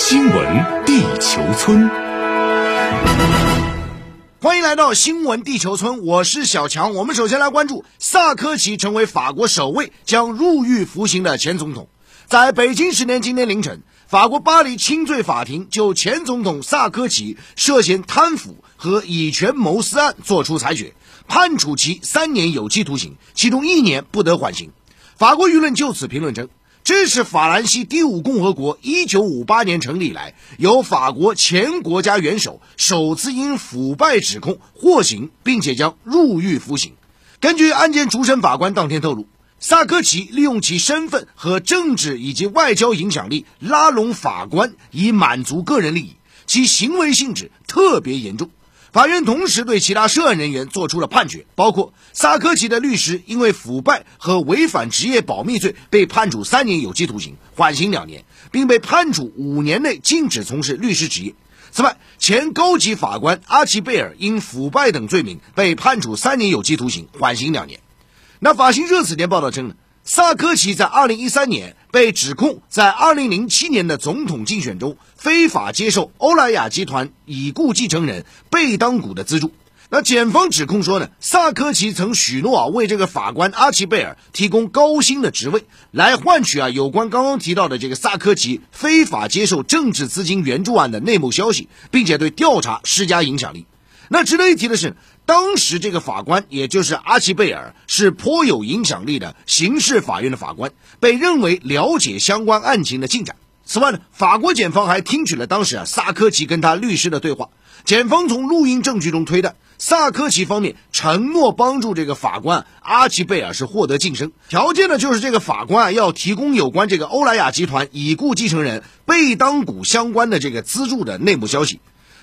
新闻地球村，欢迎来到新闻地球村，我是小强。我们首先来关注萨科齐成为法国首位将入狱服刑的前总统。在北京时间今天凌晨，法国巴黎轻罪法庭就前总统萨科齐涉嫌贪腐和以权谋私案作出裁决，判处其三年有期徒刑，其中一年不得缓刑。法国舆论就此评论称。这是法兰西第五共和国一九五八年成立以来，由法国前国家元首首次因腐败指控获刑，并且将入狱服刑。根据案件主审法官当天透露，萨科齐利用其身份和政治以及外交影响力拉拢法官，以满足个人利益，其行为性质特别严重。法院同时对其他涉案人员作出了判决，包括萨科齐的律师因为腐败和违反职业保密罪被判处三年有期徒刑，缓刑两年，并被判处五年内禁止从事律师职业。此外，前高级法官阿奇贝尔因腐败等罪名被判处三年有期徒刑，缓刑两年。那法新社此前报道称呢？萨科齐在2013年被指控在2007年的总统竞选中非法接受欧莱雅集团已故继承人贝当古的资助。那检方指控说呢，萨科齐曾许诺啊为这个法官阿奇贝尔提供高薪的职位，来换取啊有关刚刚提到的这个萨科齐非法接受政治资金援助案的内幕消息，并且对调查施加影响力。那值得一提的是，当时这个法官，也就是阿奇贝尔，是颇有影响力的刑事法院的法官，被认为了解相关案情的进展。此外呢，法国检方还听取了当时啊萨科齐跟他律师的对话。检方从录音证据中推断，萨科齐方面承诺帮助这个法官阿奇贝尔是获得晋升，条件呢就是这个法官啊要提供有关这个欧莱雅集团已故继承人贝当古相关的这个资助的内幕消息。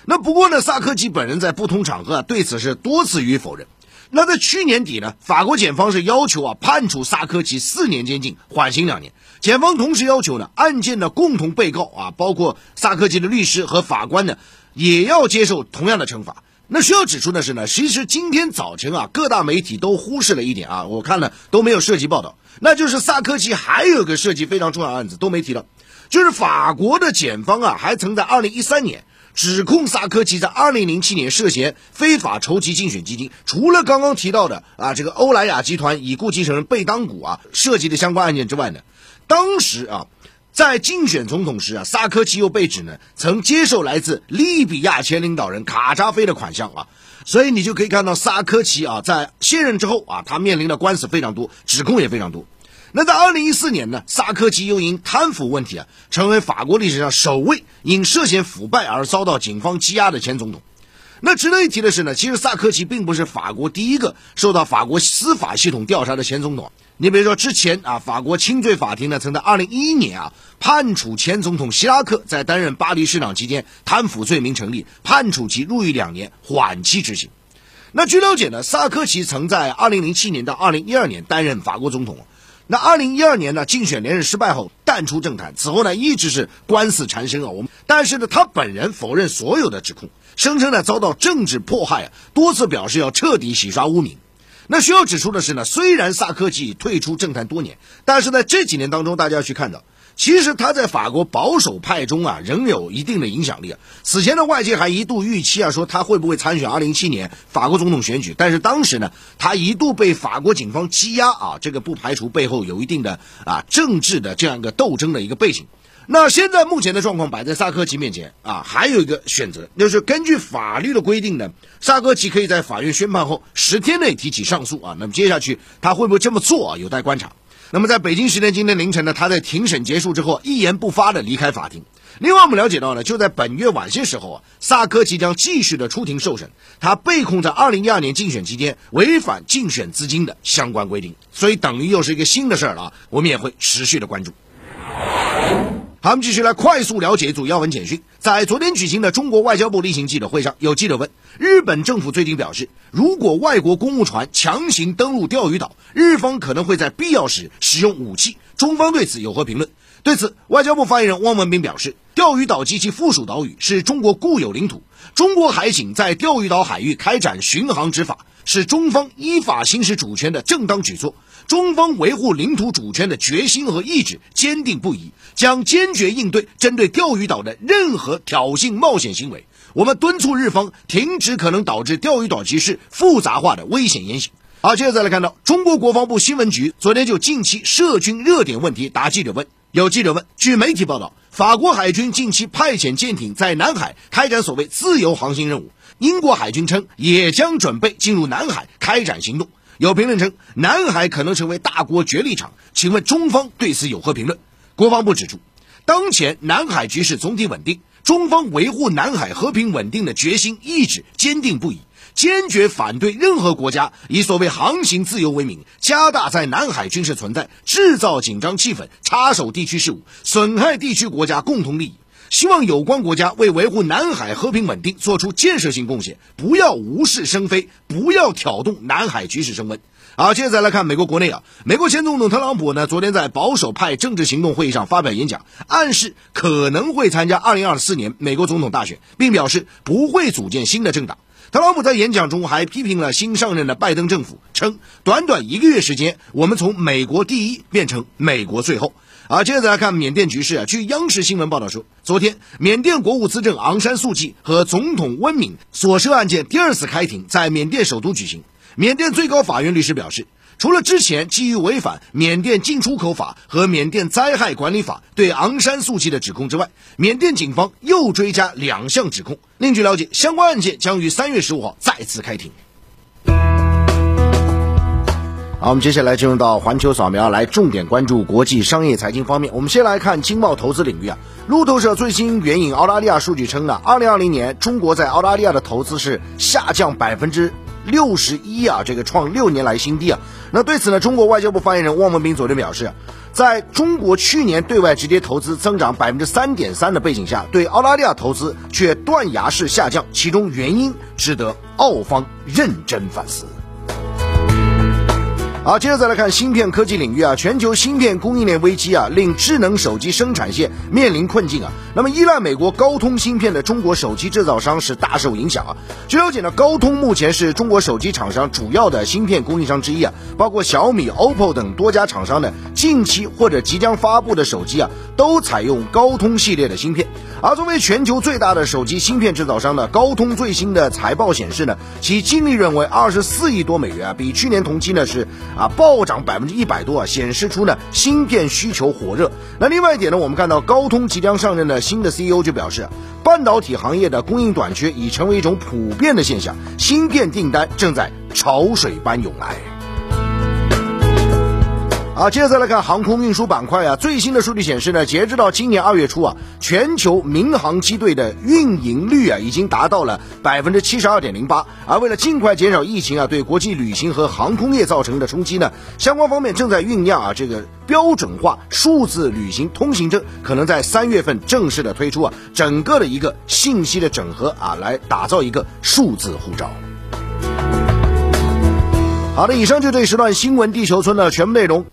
那不过呢，萨科齐本人在不同场合啊对此是多次予以否认。那在去年底呢，法国检方是要求啊判处萨科齐四年监禁，缓刑两年。检方同时要求呢，案件的共同被告啊，包括萨科齐的律师和法官呢，也要接受同样的惩罚。那需要指出的是呢，其实今天早晨啊，各大媒体都忽视了一点啊，我看了都没有涉及报道，那就是萨科齐还有个涉及非常重要案子都没提到，就是法国的检方啊，还曾在二零一三年。指控萨科齐在二零零七年涉嫌非法筹集竞选基金，除了刚刚提到的啊这个欧莱雅集团已故继承人贝当古啊涉及的相关案件之外呢，当时啊在竞选总统时啊，萨科齐又被指呢曾接受来自利比亚前领导人卡扎菲的款项啊，所以你就可以看到萨科齐啊在卸任之后啊，他面临的官司非常多，指控也非常多。那在二零一四年呢，萨科齐又因贪腐问题啊，成为法国历史上首位因涉嫌腐败而遭到警方羁押的前总统。那值得一提的是呢，其实萨科齐并不是法国第一个受到法国司法系统调查的前总统。你比如说之前啊，法国轻罪法庭呢曾在二零一一年啊判处前总统希拉克在担任巴黎市长期间贪腐罪名成立，判处其入狱两年，缓期执行。那据了解呢，萨科齐曾在二零零七年到二零一二年担任法国总统。那二零一二年呢，竞选连任失败后淡出政坛，此后呢一直是官司缠身啊。我们但是呢，他本人否认所有的指控，声称呢遭到政治迫害啊，多次表示要彻底洗刷污名。那需要指出的是呢，虽然萨科齐退出政坛多年，但是在这几年当中，大家去看到。其实他在法国保守派中啊，仍有一定的影响力啊。此前的外界还一度预期啊，说他会不会参选2017年法国总统选举？但是当时呢，他一度被法国警方羁押啊，这个不排除背后有一定的啊政治的这样一个斗争的一个背景。那现在目前的状况摆在萨科齐面前啊，还有一个选择，就是根据法律的规定呢，萨科齐可以在法院宣判后十天内提起上诉啊。那么接下去他会不会这么做啊？有待观察。那么，在北京时间今天凌晨呢，他在庭审结束之后一言不发的离开法庭。另外，我们了解到呢，就在本月晚些时候啊，萨科即将继续的出庭受审，他被控在二零一二年竞选期间违反竞选资金的相关规定，所以等于又是一个新的事儿了啊，我们也会持续的关注。好，我们继续来快速了解一组要闻简讯。在昨天举行的中国外交部例行记者会上，有记者问：日本政府最近表示，如果外国公务船强行登陆钓鱼岛，日方可能会在必要时使用武器。中方对此有何评论？对此，外交部发言人汪文斌表示，钓鱼岛及其附属岛屿是中国固有领土，中国海警在钓鱼岛海域开展巡航执法，是中方依法行使主权的正当举措。中方维护领土主权的决心和意志坚定不移，将坚决应对针对钓鱼岛的任何挑衅冒险行为。我们敦促日方停止可能导致钓鱼岛局势复杂化的危险言行。好，接着再来看到中国国防部新闻局昨天就近期涉军热点问题答记者问。有记者问，据媒体报道，法国海军近期派遣舰艇在南海开展所谓自由航行任务，英国海军称也将准备进入南海开展行动。有评论称，南海可能成为大国角力场，请问中方对此有何评论？国防部指出，当前南海局势总体稳定。中方维护南海和平稳定的决心意志坚定不移，坚决反对任何国家以所谓航行自由为名，加大在南海军事存在，制造紧张气氛，插手地区事务，损害地区国家共同利益。希望有关国家为维护南海和平稳定做出建设性贡献，不要无事生非，不要挑动南海局势升温。好，接着再来看美国国内啊，美国前总统特朗普呢，昨天在保守派政治行动会议上发表演讲，暗示可能会参加2024年美国总统大选，并表示不会组建新的政党。特朗普在演讲中还批评了新上任的拜登政府，称短短一个月时间，我们从美国第一变成美国最后。啊，接着再来看缅甸局势啊，据央视新闻报道说，昨天缅甸国务资政昂山素季和总统温敏所涉案件第二次开庭在缅甸首都举行。缅甸最高法院律师表示，除了之前基于违反缅甸进出口法和缅甸灾害管理法对昂山素季的指控之外，缅甸警方又追加两项指控。另据了解，相关案件将于三月十五号再次开庭。好，我们接下来进入到环球扫描，来重点关注国际商业财经方面。我们先来看经贸投资领域啊，路透社最新援引澳大利亚数据称呢，二零二零年中国在澳大利亚的投资是下降百分之。六十一啊，这个创六年来新低啊。那对此呢，中国外交部发言人汪文斌昨天表示，在中国去年对外直接投资增长百分之三点三的背景下，对澳大利亚投资却断崖式下降，其中原因值得澳方认真反思。好，接着再来看芯片科技领域啊，全球芯片供应链危机啊，令智能手机生产线面临困境啊。那么，依赖美国高通芯片的中国手机制造商是大受影响啊。据了解呢，高通目前是中国手机厂商主要的芯片供应商之一啊，包括小米、OPPO 等多家厂商呢，近期或者即将发布的手机啊，都采用高通系列的芯片。而作为全球最大的手机芯片制造商呢，高通最新的财报显示呢，其净利润为二十四亿多美元啊，比去年同期呢是啊暴涨百分之一百多啊，显示出呢芯片需求火热。那另外一点呢，我们看到高通即将上任的新的 CEO 就表示，半导体行业的供应短缺已成为一种普遍的现象，芯片订单正在潮水般涌来。好，接着再来看航空运输板块啊，最新的数据显示呢，截止到今年二月初啊，全球民航机队的运营率啊，已经达到了百分之七十二点零八。而为了尽快减少疫情啊对国际旅行和航空业造成的冲击呢，相关方面正在酝酿啊，这个标准化数字旅行通行证可能在三月份正式的推出啊，整个的一个信息的整合啊，来打造一个数字护照。好的，以上就这一时段新闻地球村的全部内容。